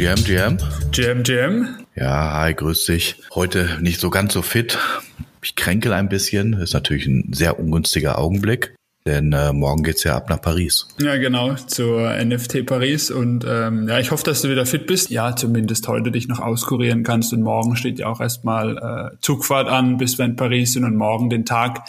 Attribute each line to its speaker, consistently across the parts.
Speaker 1: GM, GM.
Speaker 2: GM, GM.
Speaker 1: Ja, hi, grüß dich. Heute nicht so ganz so fit. Ich kränkel ein bisschen. Ist natürlich ein sehr ungünstiger Augenblick. Denn äh, morgen geht's ja ab nach Paris.
Speaker 2: Ja, genau, zur NFT Paris. Und ähm, ja, ich hoffe, dass du wieder fit bist. Ja, zumindest heute dich noch auskurieren kannst. Und morgen steht ja auch erstmal äh, Zugfahrt an, bis wir in Paris sind. Und morgen den Tag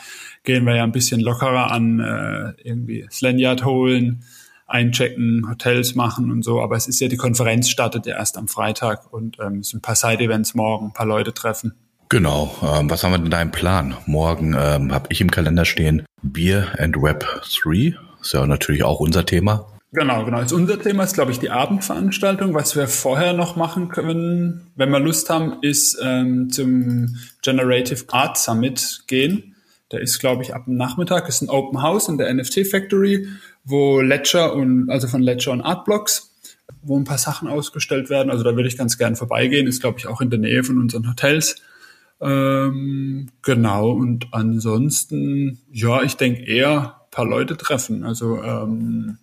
Speaker 2: gehen wir ja ein bisschen lockerer an, äh, irgendwie das Lanyard holen, einchecken, Hotels machen und so. Aber es ist ja, die Konferenz startet ja erst am Freitag und ähm, es sind ein paar Side-Events morgen, ein paar Leute treffen.
Speaker 1: Genau. Ähm, was haben wir denn da im Plan? Morgen ähm, habe ich im Kalender stehen Beer and Web 3. Ist ja natürlich auch unser Thema.
Speaker 2: Genau, genau. Jetzt unser Thema ist, glaube ich, die Abendveranstaltung. Was wir vorher noch machen können, wenn wir Lust haben, ist ähm, zum Generative Art Summit gehen. Der ist, glaube ich, ab dem Nachmittag. ist ein Open House in der NFT Factory, wo Ledger und, also von Ledger und Artblocks, wo ein paar Sachen ausgestellt werden. Also da würde ich ganz gern vorbeigehen. Ist, glaube ich, auch in der Nähe von unseren Hotels. Ähm, genau. Und ansonsten, ja, ich denke eher paar Leute treffen. Also, ähm,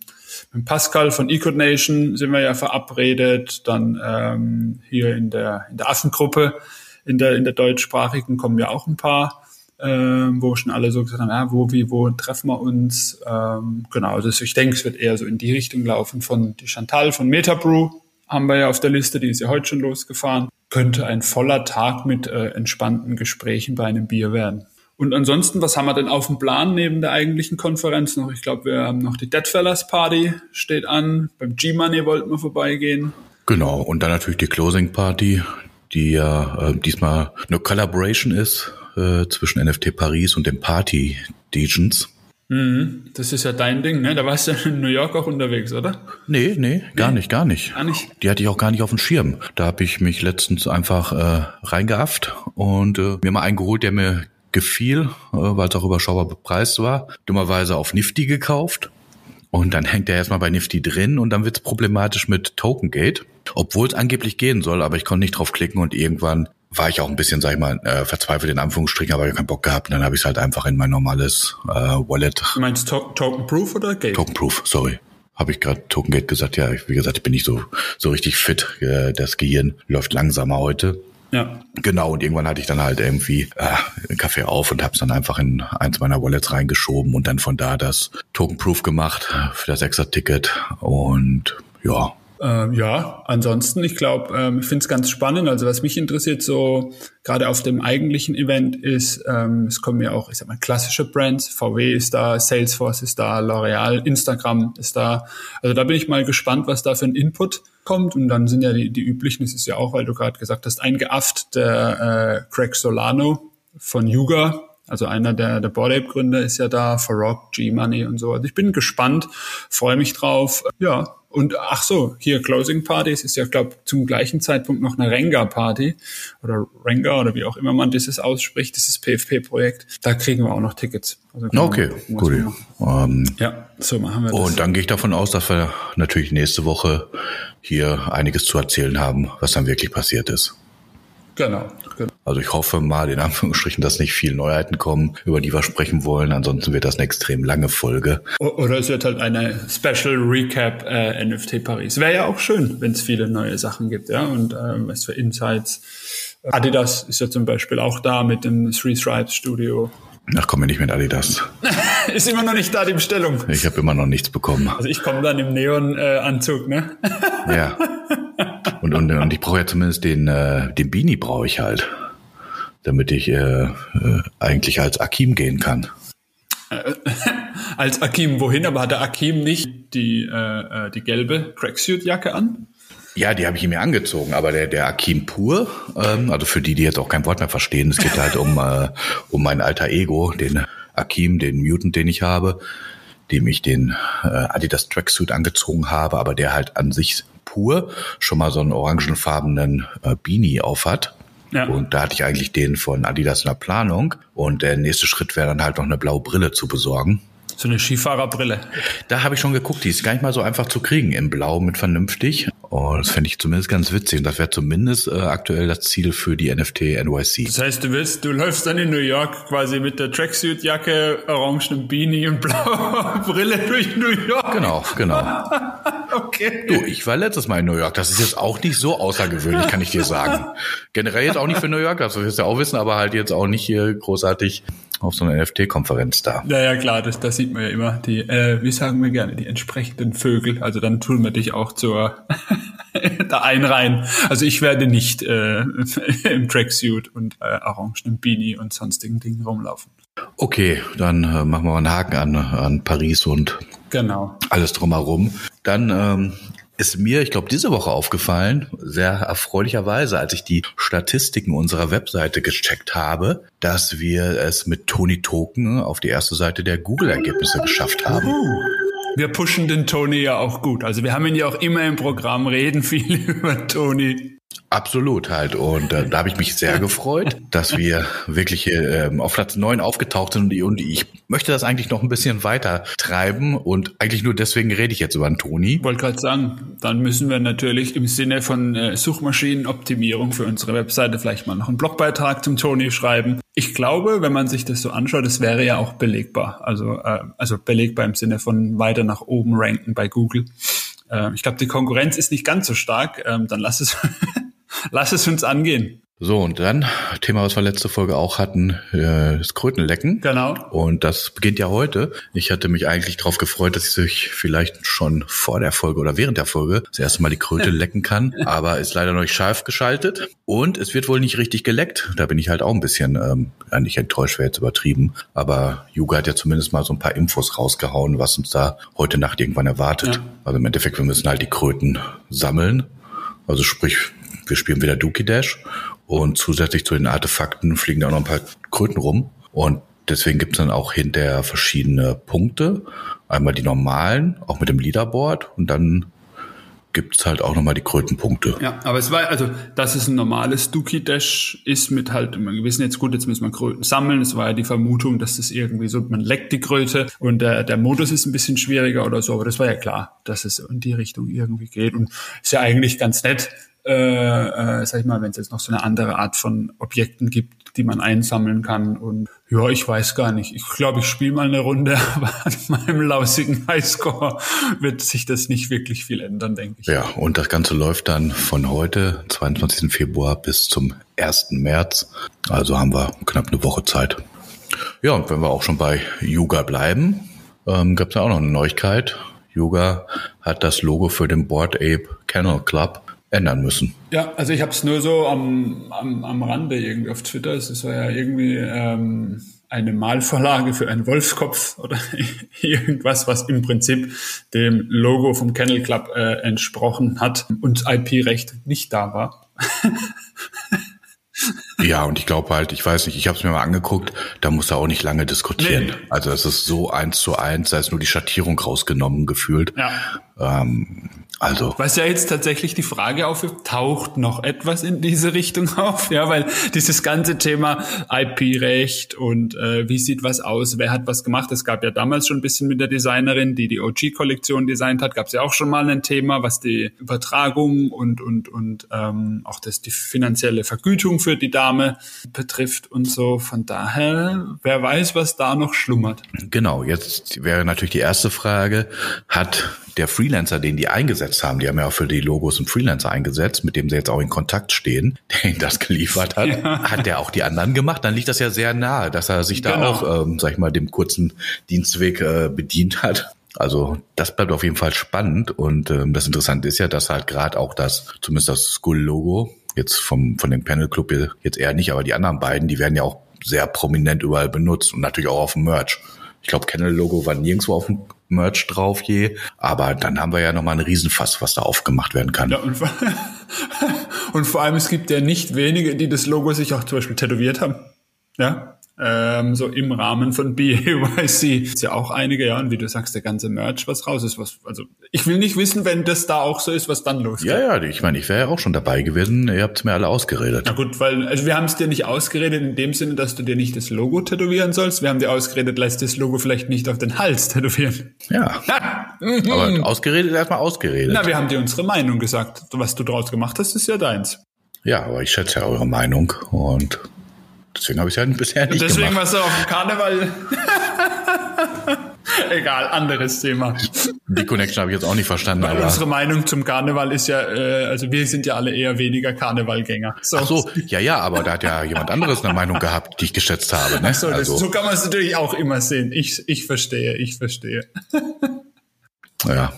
Speaker 2: mit Pascal von Ecode Nation sind wir ja verabredet. Dann ähm, hier in der, in der Affengruppe, in der, in der deutschsprachigen kommen ja auch ein paar ähm, wo schon alle so gesagt haben, ja, wo, wie, wo treffen wir uns? Ähm, genau, also ich denke, es wird eher so in die Richtung laufen von die Chantal von Metabrew haben wir ja auf der Liste, die ist ja heute schon losgefahren. Könnte ein voller Tag mit äh, entspannten Gesprächen bei einem Bier werden. Und ansonsten, was haben wir denn auf dem Plan neben der eigentlichen Konferenz noch? Ich glaube, wir haben noch die Deadfellas Party steht an. Beim G-Money wollten wir vorbeigehen.
Speaker 1: Genau, und dann natürlich die Closing Party, die ja äh, diesmal eine Collaboration ist äh, zwischen NFT Paris und dem Party Degens.
Speaker 2: Mhm. Das ist ja dein Ding, ne? Da warst du in New York auch unterwegs, oder?
Speaker 1: Nee, nee, gar nee. nicht, gar nicht.
Speaker 2: Gar nicht.
Speaker 1: Die hatte ich auch gar nicht auf dem Schirm. Da habe ich mich letztens einfach äh, reingeafft und äh, mir mal einen geholt, der mir gefiel, äh, weil es auch überschaubar bepreist war. Dummerweise auf Nifty gekauft. Und dann hängt er erstmal bei Nifty drin und dann wird's problematisch mit Tokengate. Obwohl es angeblich gehen soll, aber ich konnte nicht drauf klicken und irgendwann war ich auch ein bisschen, sag ich mal, äh, verzweifelt in Anführungsstrichen, aber ich keinen Bock gehabt. Und dann habe ich es halt einfach in mein normales äh, Wallet.
Speaker 2: Du meinst to Token Proof oder Gate?
Speaker 1: Token Proof, sorry. Habe ich gerade Token Gate gesagt? Ja, wie gesagt, ich bin nicht so so richtig fit. Äh, das Gehirn läuft langsamer heute.
Speaker 2: Ja.
Speaker 1: Genau, und irgendwann hatte ich dann halt irgendwie äh, einen Kaffee auf und habe es dann einfach in eins meiner Wallets reingeschoben und dann von da das Token Proof gemacht für das extra Ticket. Und ja,
Speaker 2: ähm, ja, ansonsten, ich glaube, ähm, ich finde es ganz spannend. Also was mich interessiert, so gerade auf dem eigentlichen Event ist, ähm, es kommen ja auch, ich sag mal, klassische Brands. VW ist da, Salesforce ist da, L'Oreal, Instagram ist da. Also da bin ich mal gespannt, was da für ein Input kommt. Und dann sind ja die, die üblichen, das ist ja auch, weil du gerade gesagt hast, eingeafft, der äh, Craig Solano von Yuga, also einer der, der Board Ape Gründer ist ja da, Farok, G-Money und so. Also ich bin gespannt, freue mich drauf. Ja, und ach so, hier Closing Parties ist ja, glaube zum gleichen Zeitpunkt noch eine Renga-Party oder Renga oder wie auch immer man dieses ausspricht, dieses PFP-Projekt. Da kriegen wir auch noch Tickets.
Speaker 1: Also okay, gut.
Speaker 2: Ähm, ja, so machen wir das.
Speaker 1: Und dann gehe ich davon aus, dass wir natürlich nächste Woche hier einiges zu erzählen haben, was dann wirklich passiert ist.
Speaker 2: Genau, genau.
Speaker 1: Also ich hoffe mal in Anführungsstrichen, dass nicht viele Neuheiten kommen, über die wir sprechen wollen. Ansonsten wird das eine extrem lange Folge.
Speaker 2: Oder es wird halt eine Special Recap äh, NFT Paris. Wäre ja auch schön, wenn es viele neue Sachen gibt, ja. Und äh, was für Insights. Adidas ist ja zum Beispiel auch da mit dem Three Stripes Studio.
Speaker 1: Ach, komm mir nicht mit Adidas.
Speaker 2: ist immer noch nicht da die Bestellung.
Speaker 1: Ich habe immer noch nichts bekommen.
Speaker 2: Also ich komme dann im Neon-Anzug, äh, ne?
Speaker 1: ja. Und, und, und ich brauche ja zumindest den, äh, den Beanie brauche ich halt, damit ich äh, äh, eigentlich als Akim gehen kann.
Speaker 2: Äh, als Akim wohin? Aber hat der Akim nicht die, äh, äh die gelbe Cracksuit-Jacke an?
Speaker 1: Ja, die habe ich mir angezogen, aber der, der Akim pur, ähm, also für die, die jetzt auch kein Wort mehr verstehen, es geht halt um, äh, um mein alter Ego, den Akim, den Mutant, den ich habe, dem ich den äh, Adidas Tracksuit angezogen habe, aber der halt an sich pur schon mal so einen orangenfarbenen äh, Beanie aufhat. Ja. Und da hatte ich eigentlich den von Adidas in der Planung. Und der nächste Schritt wäre dann halt noch eine blaue Brille zu besorgen.
Speaker 2: So eine Skifahrerbrille.
Speaker 1: Da habe ich schon geguckt, die ist gar nicht mal so einfach zu kriegen in Blau mit vernünftig. Oh, das fände ich zumindest ganz witzig. Und das wäre zumindest äh, aktuell das Ziel für die NFT NYC.
Speaker 2: Das heißt, du willst, du läufst dann in New York quasi mit der Tracksuit-Jacke, orangenen Beanie und blauer Brille durch New York.
Speaker 1: Genau, genau. Okay. Du, ich war letztes Mal in New York. Das ist jetzt auch nicht so außergewöhnlich, kann ich dir sagen. Generell jetzt auch nicht für New York, das wirst du ja auch wissen, aber halt jetzt auch nicht hier großartig auf so einer NFT-Konferenz da.
Speaker 2: Ja, ja, klar, das, das sieht man ja immer. Die, äh, wie sagen wir gerne, die entsprechenden Vögel. Also dann tun wir dich auch zur da einreihen. Also ich werde nicht äh, im Tracksuit und äh, orangenen Beanie und sonstigen Dingen rumlaufen.
Speaker 1: Okay, dann äh, machen wir mal einen Haken an, an Paris und
Speaker 2: genau.
Speaker 1: alles drumherum. Dann ähm, ist mir, ich glaube, diese Woche aufgefallen, sehr erfreulicherweise, als ich die Statistiken unserer Webseite gecheckt habe, dass wir es mit Tony Token auf die erste Seite der Google-Ergebnisse geschafft haben.
Speaker 2: Wir pushen den Tony ja auch gut. Also wir haben ihn ja auch immer im Programm, reden viel über Tony.
Speaker 1: Absolut halt. Und äh, da habe ich mich sehr gefreut, dass wir wirklich ähm, auf Platz neun aufgetaucht sind. Und, ich möchte das eigentlich noch ein bisschen weiter treiben. Und eigentlich nur deswegen rede ich jetzt über Toni.
Speaker 2: Wollte gerade sagen, dann müssen wir natürlich im Sinne von äh, Suchmaschinenoptimierung für unsere Webseite vielleicht mal noch einen Blogbeitrag zum Toni schreiben. Ich glaube, wenn man sich das so anschaut, das wäre ja auch belegbar. Also, äh, also belegbar im Sinne von weiter nach oben ranken bei Google. Äh, ich glaube, die Konkurrenz ist nicht ganz so stark. Ähm, dann lass es Lass es uns angehen.
Speaker 1: So, und dann, Thema, was wir letzte Folge auch hatten, äh, das Krötenlecken.
Speaker 2: Genau.
Speaker 1: Und das beginnt ja heute. Ich hatte mich eigentlich darauf gefreut, dass ich vielleicht schon vor der Folge oder während der Folge das erste Mal die Kröte lecken kann, aber ist leider noch nicht scharf geschaltet. Und es wird wohl nicht richtig geleckt. Da bin ich halt auch ein bisschen, ähm, ja, nicht enttäuscht, wäre jetzt übertrieben. Aber Yuga hat ja zumindest mal so ein paar Infos rausgehauen, was uns da heute Nacht irgendwann erwartet. Ja. Also im Endeffekt, wir müssen halt die Kröten sammeln. Also sprich, wir spielen wieder Dookie Dash und zusätzlich zu den Artefakten fliegen da auch noch ein paar Kröten rum. Und deswegen gibt es dann auch hinterher verschiedene Punkte. Einmal die normalen, auch mit dem Leaderboard und dann gibt es halt auch nochmal die Krötenpunkte.
Speaker 2: Ja, aber es war, also, dass es ein normales Dookie Dash ist mit halt, wir wissen jetzt gut, jetzt müssen wir Kröten sammeln. Es war ja die Vermutung, dass das irgendwie so, man leckt die Kröte und der, der Modus ist ein bisschen schwieriger oder so, aber das war ja klar, dass es in die Richtung irgendwie geht und ist ja eigentlich ganz nett, äh, äh, sag ich mal, wenn es jetzt noch so eine andere Art von Objekten gibt, die man einsammeln kann. Und ja, ich weiß gar nicht. Ich glaube, ich spiele mal eine Runde, aber an meinem lausigen Highscore wird sich das nicht wirklich viel ändern, denke ich.
Speaker 1: Ja, und das Ganze läuft dann von heute, 22. Februar, bis zum 1. März. Also haben wir knapp eine Woche Zeit. Ja, und wenn wir auch schon bei Yoga bleiben, ähm, gab es ja auch noch eine Neuigkeit. Yoga hat das Logo für den Board Ape Kennel Club ändern müssen.
Speaker 2: Ja, also ich habe es nur so am, am, am Rande irgendwie auf Twitter. Es war ja irgendwie ähm, eine Malvorlage für einen Wolfskopf oder irgendwas, was im Prinzip dem Logo vom Kennel Club äh, entsprochen hat und IP-Recht nicht da war.
Speaker 1: Ja, und ich glaube halt, ich weiß nicht, ich habe es mir mal angeguckt, da muss er auch nicht lange diskutieren. Nee. Also es ist so eins zu eins, da ist nur die Schattierung rausgenommen gefühlt.
Speaker 2: Ja.
Speaker 1: Ähm, also.
Speaker 2: Was ja jetzt tatsächlich die Frage aufwirft, taucht noch etwas in diese Richtung auf? Ja, weil dieses ganze Thema IP-Recht und äh, wie sieht was aus, wer hat was gemacht? Es gab ja damals schon ein bisschen mit der Designerin, die die OG-Kollektion designt hat, gab es ja auch schon mal ein Thema, was die Übertragung und und und ähm, auch das die finanzielle Vergütung für die Dame betrifft und so. Von daher, wer weiß, was da noch schlummert.
Speaker 1: Genau. Jetzt wäre natürlich die erste Frage: Hat der Freelancer, den die eingesetzt haben, die haben ja auch für die Logos einen Freelancer eingesetzt, mit dem sie jetzt auch in Kontakt stehen, der ihnen das geliefert hat, ja. hat der auch die anderen gemacht. Dann liegt das ja sehr nahe, dass er sich da genau. auch, ähm, sag ich mal, dem kurzen Dienstweg äh, bedient hat. Also das bleibt auf jeden Fall spannend und ähm, das Interessante ist ja, dass halt gerade auch das, zumindest das Skull-Logo, jetzt vom von dem Panel Club jetzt eher nicht, aber die anderen beiden, die werden ja auch sehr prominent überall benutzt und natürlich auch auf dem Merch. Ich glaube, Kennel-Logo war nirgendwo auf dem Merch drauf je. Aber dann haben wir ja nochmal ein Riesenfass, was da aufgemacht werden kann.
Speaker 2: Ja, und, und vor allem, es gibt ja nicht wenige, die das Logo sich auch zum Beispiel tätowiert haben. Ja, ähm, so im Rahmen von BAYC. Ist ja auch einige, ja, und wie du sagst, der ganze Merch, was raus ist, was, also ich will nicht wissen, wenn das da auch so ist, was dann losgeht.
Speaker 1: Ja, ja, ich meine, ich wäre ja auch schon dabei gewesen, ihr habt es mir alle ausgeredet.
Speaker 2: Na gut, weil, also wir haben es dir nicht ausgeredet in dem Sinne, dass du dir nicht das Logo tätowieren sollst. Wir haben dir ausgeredet, lass das Logo vielleicht nicht auf den Hals tätowieren.
Speaker 1: Ja. Aber ausgeredet erstmal ausgeredet.
Speaker 2: Na, wir haben dir unsere Meinung gesagt. Was du draus gemacht hast, ist ja deins.
Speaker 1: Ja, aber ich schätze ja eure Meinung und Deswegen habe ich es ja bisher nicht
Speaker 2: Deswegen
Speaker 1: gemacht.
Speaker 2: warst du auf dem Karneval. Egal, anderes Thema.
Speaker 1: Die Connection habe ich jetzt auch nicht verstanden.
Speaker 2: Weil
Speaker 1: aber
Speaker 2: unsere Meinung zum Karneval ist ja, äh, also wir sind ja alle eher weniger Karnevalgänger. So.
Speaker 1: Ach so, ja, ja, aber da hat ja jemand anderes eine Meinung gehabt, die ich geschätzt habe. Ne?
Speaker 2: So, das,
Speaker 1: also,
Speaker 2: so kann man es natürlich auch immer sehen. Ich, ich verstehe, ich verstehe.
Speaker 1: ja,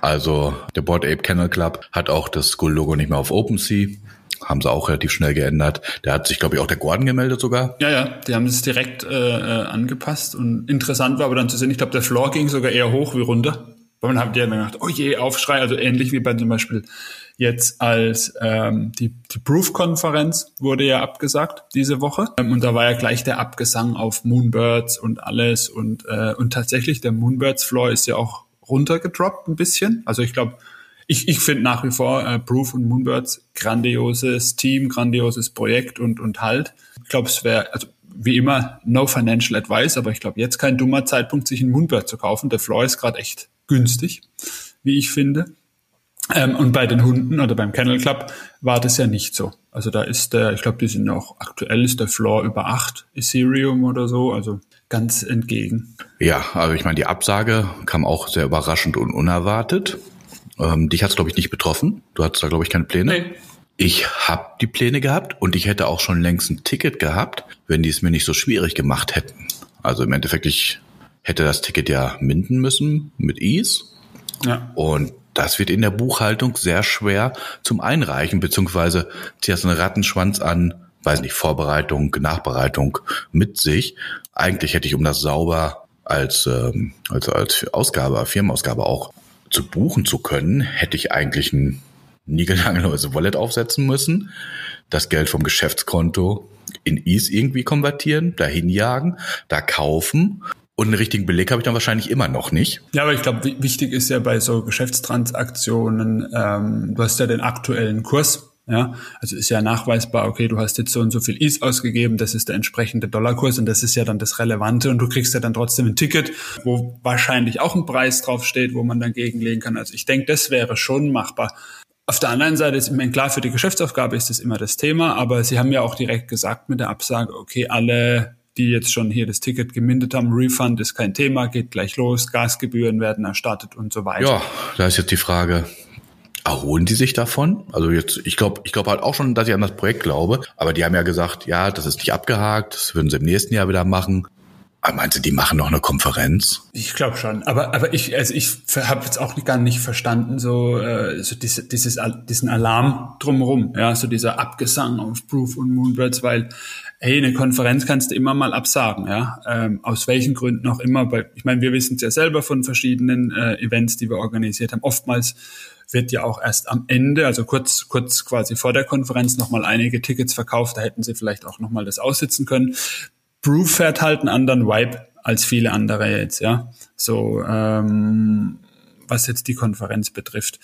Speaker 1: also der Board Ape Kennel Club hat auch das School-Logo nicht mehr auf OpenSea. Haben sie auch relativ schnell geändert. Da hat sich, glaube ich, auch der Gordon gemeldet sogar.
Speaker 2: Ja, ja, die haben es direkt äh, äh, angepasst und interessant war aber dann zu sehen, ich glaube, der Floor ging sogar eher hoch wie runter. Man hat ja dann gedacht, oh je, Aufschrei, also ähnlich wie bei zum Beispiel jetzt als ähm, die, die Proof-Konferenz wurde ja abgesagt diese Woche. Ähm, und da war ja gleich der Abgesang auf Moonbirds und alles. Und, äh, und tatsächlich, der Moonbirds-Floor ist ja auch runtergedroppt ein bisschen. Also ich glaube, ich, ich finde nach wie vor äh, Proof und Moonbirds grandioses Team, grandioses Projekt und, und halt. Ich glaube, es wäre, also wie immer, no financial advice, aber ich glaube, jetzt kein dummer Zeitpunkt, sich einen Moonbird zu kaufen. Der Floor ist gerade echt günstig, wie ich finde. Ähm, und bei den Hunden oder beim Kennel Club war das ja nicht so. Also da ist der, ich glaube, die sind auch aktuell ist der Floor über acht Ethereum oder so, also ganz entgegen.
Speaker 1: Ja, also ich meine, die Absage kam auch sehr überraschend und unerwartet. Ähm, dich hat es, glaube ich, nicht betroffen. Du hattest da, glaube ich, keine Pläne. Nee. Ich habe die Pläne gehabt und ich hätte auch schon längst ein Ticket gehabt, wenn die es mir nicht so schwierig gemacht hätten. Also im Endeffekt, ich hätte das Ticket ja minden müssen mit Ease. Ja. Und das wird in der Buchhaltung sehr schwer zum Einreichen, beziehungsweise zieht das einen Rattenschwanz an, weiß nicht, Vorbereitung, Nachbereitung mit sich. Eigentlich hätte ich, um das sauber als, ähm, als, als Ausgabe, Firmenausgabe auch zu buchen zu können, hätte ich eigentlich ein niegelnagelneues Wallet aufsetzen müssen, das Geld vom Geschäftskonto in ETH irgendwie konvertieren, dahin jagen, da kaufen und einen richtigen Beleg habe ich dann wahrscheinlich immer noch nicht.
Speaker 2: Ja, aber ich glaube, wichtig ist ja bei so Geschäftstransaktionen, ähm, du hast ja den aktuellen Kurs ja, also ist ja nachweisbar, okay, du hast jetzt so und so viel Is ausgegeben, das ist der entsprechende Dollarkurs und das ist ja dann das Relevante und du kriegst ja dann trotzdem ein Ticket, wo wahrscheinlich auch ein Preis draufsteht, wo man dann gegenlegen kann. Also ich denke, das wäre schon machbar. Auf der anderen Seite ist, ich meine, klar, für die Geschäftsaufgabe ist das immer das Thema, aber sie haben ja auch direkt gesagt mit der Absage, okay, alle, die jetzt schon hier das Ticket gemindet haben, Refund ist kein Thema, geht gleich los, Gasgebühren werden erstattet und so weiter.
Speaker 1: Ja, da ist jetzt die Frage, Erholen die sich davon? Also jetzt, ich glaube, ich glaube halt auch schon, dass ich an das Projekt glaube, aber die haben ja gesagt, ja, das ist nicht abgehakt, das würden sie im nächsten Jahr wieder machen. Aber meinst du, die machen noch eine Konferenz?
Speaker 2: Ich glaube schon. Aber, aber ich, also ich habe jetzt auch gar nicht verstanden, so, äh, so diese, dieses, diesen Alarm drumherum, ja, so dieser Abgesang auf Proof und Moonbirds, weil, hey, eine Konferenz kannst du immer mal absagen, ja. Ähm, aus welchen Gründen auch immer. Weil, ich meine, wir wissen es ja selber von verschiedenen äh, Events, die wir organisiert haben. Oftmals wird ja auch erst am Ende, also kurz, kurz quasi vor der Konferenz nochmal einige Tickets verkauft. Da hätten sie vielleicht auch nochmal das aussitzen können. Brew fährt halt einen anderen Vibe als viele andere jetzt, ja. So, ähm, was jetzt die Konferenz betrifft.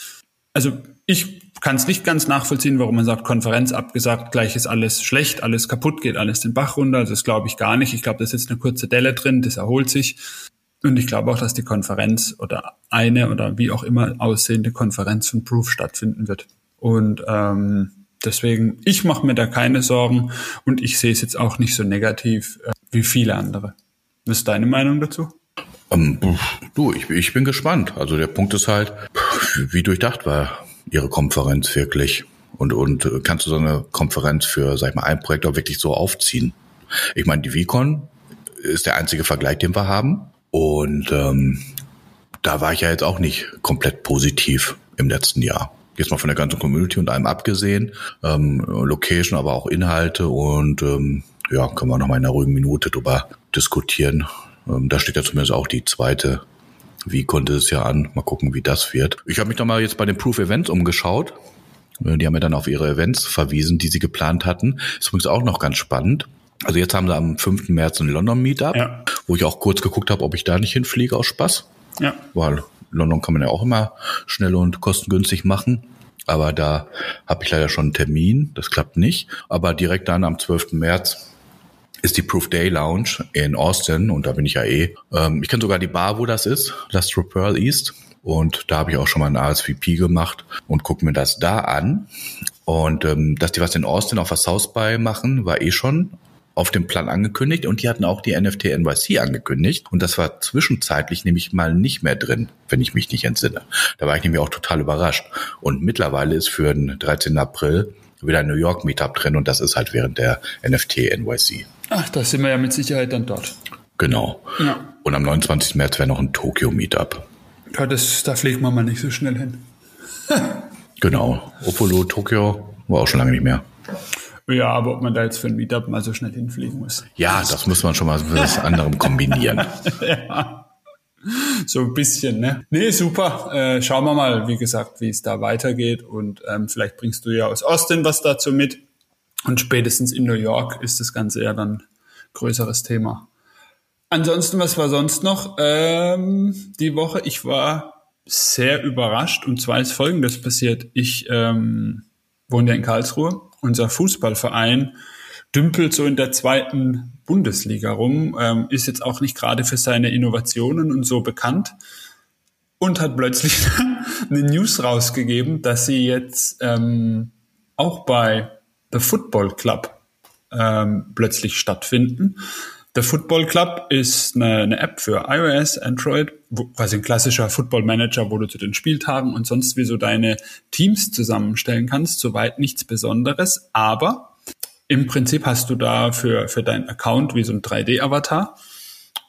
Speaker 2: Also ich kann es nicht ganz nachvollziehen, warum man sagt, Konferenz abgesagt, gleich ist alles schlecht, alles kaputt, geht alles den Bach runter. Also das glaube ich gar nicht. Ich glaube, da ist jetzt eine kurze Delle drin, das erholt sich. Und ich glaube auch, dass die Konferenz oder eine oder wie auch immer aussehende Konferenz von Proof stattfinden wird. Und ähm, deswegen, ich mache mir da keine Sorgen und ich sehe es jetzt auch nicht so negativ äh, wie viele andere. Was ist deine Meinung dazu?
Speaker 1: Ähm, du, ich, ich bin gespannt. Also der Punkt ist halt, wie durchdacht war Ihre Konferenz wirklich? Und, und äh, kannst du so eine Konferenz für, sag ich mal, ein Projekt auch wirklich so aufziehen? Ich meine, die VCon ist der einzige Vergleich, den wir haben. Und ähm, da war ich ja jetzt auch nicht komplett positiv im letzten Jahr. Jetzt mal von der ganzen Community und allem abgesehen. Ähm, Location, aber auch Inhalte und ähm, ja, können wir noch mal in einer ruhigen Minute drüber diskutieren. Ähm, da steht ja zumindest auch die zweite wie konnte es ja an. Mal gucken, wie das wird. Ich habe mich noch mal jetzt bei den Proof Events umgeschaut. Äh, die haben ja dann auf ihre Events verwiesen, die sie geplant hatten. Ist übrigens auch noch ganz spannend. Also jetzt haben sie am 5. März ein London Meetup, ja. Wo ich auch kurz geguckt habe, ob ich da nicht hinfliege aus Spaß. Ja. Weil London kann man ja auch immer schnell und kostengünstig machen. Aber da habe ich leider schon einen Termin, das klappt nicht. Aber direkt dann am 12. März ist die Proof Day Lounge in Austin und da bin ich ja eh. Ähm, ich kenne sogar die Bar, wo das ist, Lastro Pearl East. Und da habe ich auch schon mal ein ASVP gemacht und gucke mir das da an. Und ähm, dass die was in Austin auf der South By machen, war eh schon auf dem Plan angekündigt und die hatten auch die NFT NYC angekündigt und das war zwischenzeitlich nämlich mal nicht mehr drin, wenn ich mich nicht entsinne. Da war ich nämlich auch total überrascht. Und mittlerweile ist für den 13. April wieder ein New York Meetup drin und das ist halt während der NFT NYC.
Speaker 2: Ach, da sind wir ja mit Sicherheit dann dort.
Speaker 1: Genau. Ja. Und am 29. März wäre noch ein Tokyo Meetup.
Speaker 2: Ja, das, da fliegt man mal nicht so schnell hin.
Speaker 1: genau. Opolo, Tokio war auch schon lange nicht mehr.
Speaker 2: Ja, aber ob man da jetzt für ein Meetup mal so schnell hinfliegen muss.
Speaker 1: Ja, das muss man schon mal mit was anderem kombinieren.
Speaker 2: ja. So ein bisschen, ne? Nee, super. Äh, schauen wir mal, wie gesagt, wie es da weitergeht. Und ähm, vielleicht bringst du ja aus Austin was dazu mit. Und spätestens in New York ist das Ganze ja dann größeres Thema. Ansonsten, was war sonst noch ähm, die Woche? Ich war sehr überrascht und zwar ist Folgendes passiert. Ich ähm, wohne ja in Karlsruhe. Unser Fußballverein dümpelt so in der zweiten Bundesliga rum, ähm, ist jetzt auch nicht gerade für seine Innovationen und so bekannt und hat plötzlich eine News rausgegeben, dass sie jetzt ähm, auch bei The Football Club ähm, plötzlich stattfinden. Der Football Club ist eine, eine, App für iOS, Android, quasi ein klassischer Football Manager, wo du zu den Spieltagen und sonst wie so deine Teams zusammenstellen kannst. Soweit nichts Besonderes, aber im Prinzip hast du da für, für deinen Account wie so ein 3D-Avatar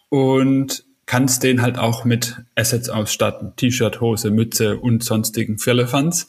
Speaker 2: und kannst den halt auch mit Assets ausstatten. T-Shirt, Hose, Mütze und sonstigen Firlefanz.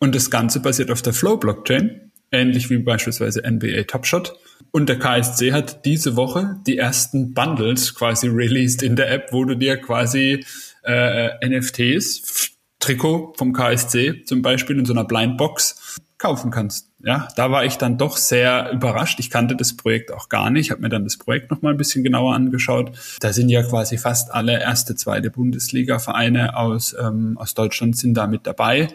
Speaker 2: Und das Ganze basiert auf der Flow-Blockchain, ähnlich wie beispielsweise NBA Top Shot. Und der KSC hat diese Woche die ersten Bundles quasi released in der App, wo du dir quasi äh, NFTs, Trikot vom KSC zum Beispiel in so einer Blindbox kaufen kannst. Ja, da war ich dann doch sehr überrascht. Ich kannte das Projekt auch gar nicht, habe mir dann das Projekt noch mal ein bisschen genauer angeschaut. Da sind ja quasi fast alle erste, zweite Bundesliga-Vereine aus ähm, aus Deutschland sind da mit dabei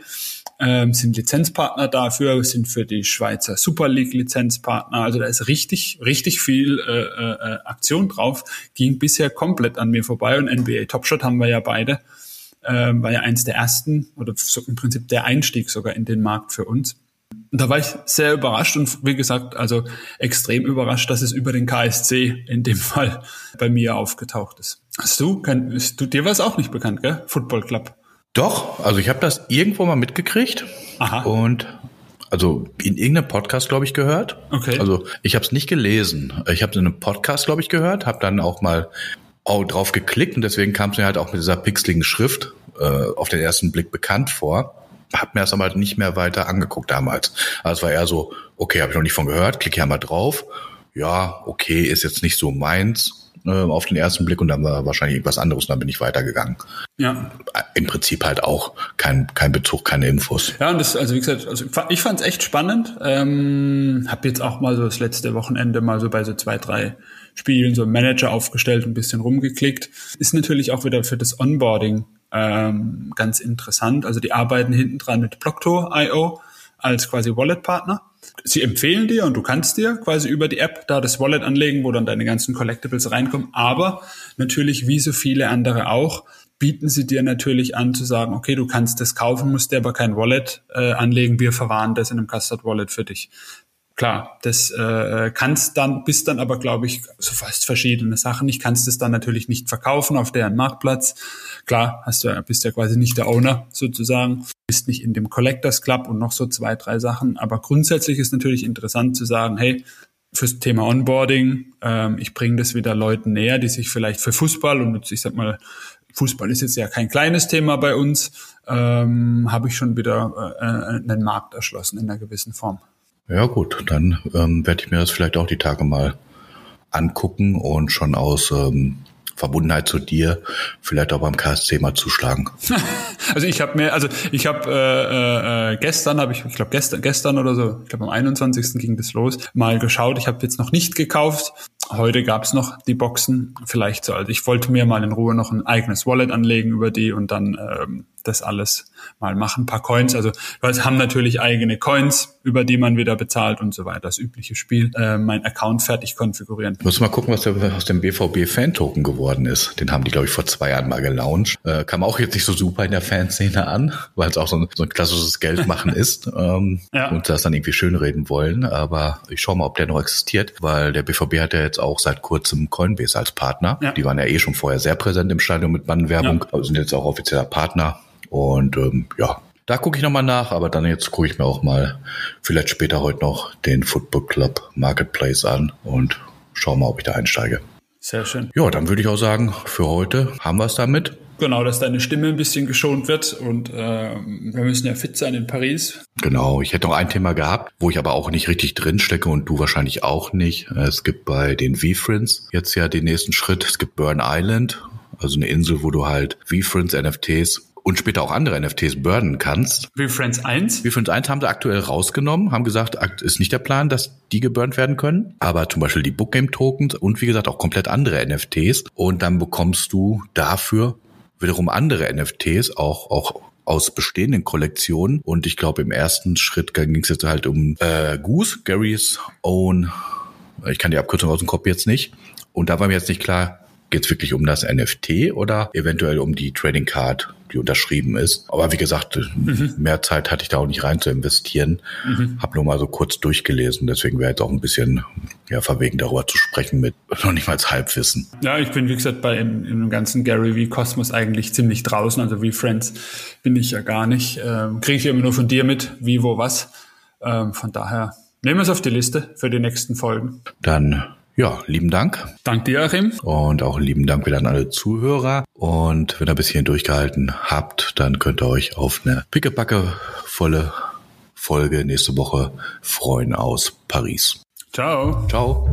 Speaker 2: ähm, sind Lizenzpartner dafür, sind für die Schweizer Super League Lizenzpartner. Also da ist richtig, richtig viel äh, äh, Aktion drauf. Ging bisher komplett an mir vorbei und NBA Top Shot haben wir ja beide. Ähm, war ja eins der ersten oder so im Prinzip der Einstieg sogar in den Markt für uns. Und da war ich sehr überrascht und wie gesagt, also extrem überrascht, dass es über den KSC in dem Fall bei mir aufgetaucht ist. Hast du, kann, ist, du dir war es auch nicht bekannt, gell? Football Club.
Speaker 1: Doch, also ich habe das irgendwo mal mitgekriegt Aha. und also in irgendeinem Podcast, glaube ich, gehört. Okay. Also ich habe es nicht gelesen. Ich habe es in einem Podcast, glaube ich, gehört, habe dann auch mal auch drauf geklickt und deswegen kam es mir halt auch mit dieser pixeligen Schrift äh, auf den ersten Blick bekannt vor. Hab mir das aber nicht mehr weiter angeguckt damals. Also es war eher so, okay, habe ich noch nicht von gehört, klicke ja mal drauf. Ja, okay, ist jetzt nicht so meins äh, auf den ersten Blick und dann war wahrscheinlich irgendwas anderes und dann bin ich weitergegangen. Ja. Im Prinzip halt auch kein, kein Bezug, keine Infos.
Speaker 2: Ja, und das, also wie gesagt, also ich fand es echt spannend. Ähm, hab jetzt auch mal so das letzte Wochenende mal so bei so zwei, drei Spielen so einen Manager aufgestellt, ein bisschen rumgeklickt. Ist natürlich auch wieder für das Onboarding ähm, ganz interessant. Also die arbeiten hinten dran mit Blockto.io als quasi Wallet-Partner sie empfehlen dir und du kannst dir quasi über die App da das Wallet anlegen, wo dann deine ganzen Collectibles reinkommen. Aber natürlich, wie so viele andere auch, bieten sie dir natürlich an zu sagen, okay, du kannst das kaufen, musst dir aber kein Wallet äh, anlegen, wir verwahren das in einem Custard Wallet für dich. Klar, das äh, kannst dann, bist dann aber, glaube ich, so fast verschiedene Sachen. Ich kannst es dann natürlich nicht verkaufen auf deren Marktplatz. Klar, hast du, bist ja quasi nicht der Owner sozusagen, bist nicht in dem Collectors Club und noch so zwei, drei Sachen. Aber grundsätzlich ist natürlich interessant zu sagen, hey, fürs Thema Onboarding, ähm, ich bringe das wieder Leuten näher, die sich vielleicht für Fußball und ich sag mal, Fußball ist jetzt ja kein kleines Thema bei uns, ähm, habe ich schon wieder äh, einen Markt erschlossen in einer gewissen Form.
Speaker 1: Ja gut, dann ähm, werde ich mir das vielleicht auch die Tage mal angucken und schon aus ähm, Verbundenheit zu dir vielleicht auch beim KSC mal zuschlagen.
Speaker 2: also ich habe mir, also ich habe äh, äh, gestern habe ich, ich glaube gestern, gestern oder so, ich glaube am 21. ging das los, mal geschaut. Ich habe jetzt noch nicht gekauft. Heute gab's noch die Boxen, vielleicht so. Also ich wollte mir mal in Ruhe noch ein eigenes Wallet anlegen über die und dann ähm, das alles mal machen. Ein paar Coins. Also wir haben natürlich eigene Coins, über die man wieder bezahlt und so weiter. Das übliche Spiel. Äh, mein Account fertig konfigurieren.
Speaker 1: Muss mal gucken, was aus dem BVB Fan-Token geworden ist. Den haben die, glaube ich, vor zwei Jahren mal gelauncht. Äh, kam auch jetzt nicht so super in der Fanszene an, weil es auch so ein, so ein klassisches Geldmachen ist ähm, ja. und das dann irgendwie schönreden wollen. Aber ich schaue mal, ob der noch existiert, weil der BVB hat ja jetzt auch seit kurzem Coinbase als Partner. Ja. Die waren ja eh schon vorher sehr präsent im Stadion mit Bannwerbung, ja. also sind jetzt auch offizieller Partner. Und ähm, ja, da gucke ich nochmal nach, aber dann jetzt gucke ich mir auch mal vielleicht später heute noch den Football Club Marketplace an und schau mal, ob ich da einsteige.
Speaker 2: Sehr schön.
Speaker 1: Ja, dann würde ich auch sagen, für heute haben wir es damit.
Speaker 2: Genau, dass deine Stimme ein bisschen geschont wird und äh, wir müssen ja fit sein in Paris.
Speaker 1: Genau, ich hätte noch ein Thema gehabt, wo ich aber auch nicht richtig drin stecke und du wahrscheinlich auch nicht. Es gibt bei den V-Friends jetzt ja den nächsten Schritt. Es gibt Burn Island, also eine Insel, wo du halt V-Friends NFTs und später auch andere NFTs burnen kannst.
Speaker 2: Wie Friends 1?
Speaker 1: Wie Friends 1 haben sie aktuell rausgenommen, haben gesagt, ist nicht der Plan, dass die geburnt werden können, aber zum Beispiel die Bookgame Tokens und wie gesagt auch komplett andere NFTs und dann bekommst du dafür wiederum andere NFTs, auch, auch aus bestehenden Kollektionen. Und ich glaube im ersten Schritt ging es jetzt halt um äh, Goose, Garys Own, ich kann die Abkürzung aus dem Kopf jetzt nicht. Und da war mir jetzt nicht klar, Geht es wirklich um das NFT oder eventuell um die Trading Card, die unterschrieben ist? Aber wie gesagt, mhm. mehr Zeit hatte ich da auch nicht rein zu investieren. Mhm. Hab nur mal so kurz durchgelesen. Deswegen wäre jetzt auch ein bisschen ja, verwegen darüber zu sprechen mit noch nicht mal Halbwissen.
Speaker 2: Ja, ich bin wie gesagt bei im, im ganzen Gary V Kosmos eigentlich ziemlich draußen. Also wie Friends bin ich ja gar nicht. Ähm, Kriege ich immer nur von dir mit, wie, wo, was. Ähm, von daher nehmen wir es auf die Liste für die nächsten Folgen.
Speaker 1: Dann ja, lieben Dank.
Speaker 2: Dank dir, Achim.
Speaker 1: Und auch lieben Dank wieder an alle Zuhörer. Und wenn ihr bis hierhin durchgehalten habt, dann könnt ihr euch auf eine pickepacke volle Folge nächste Woche freuen aus Paris.
Speaker 2: Ciao.
Speaker 1: Ciao.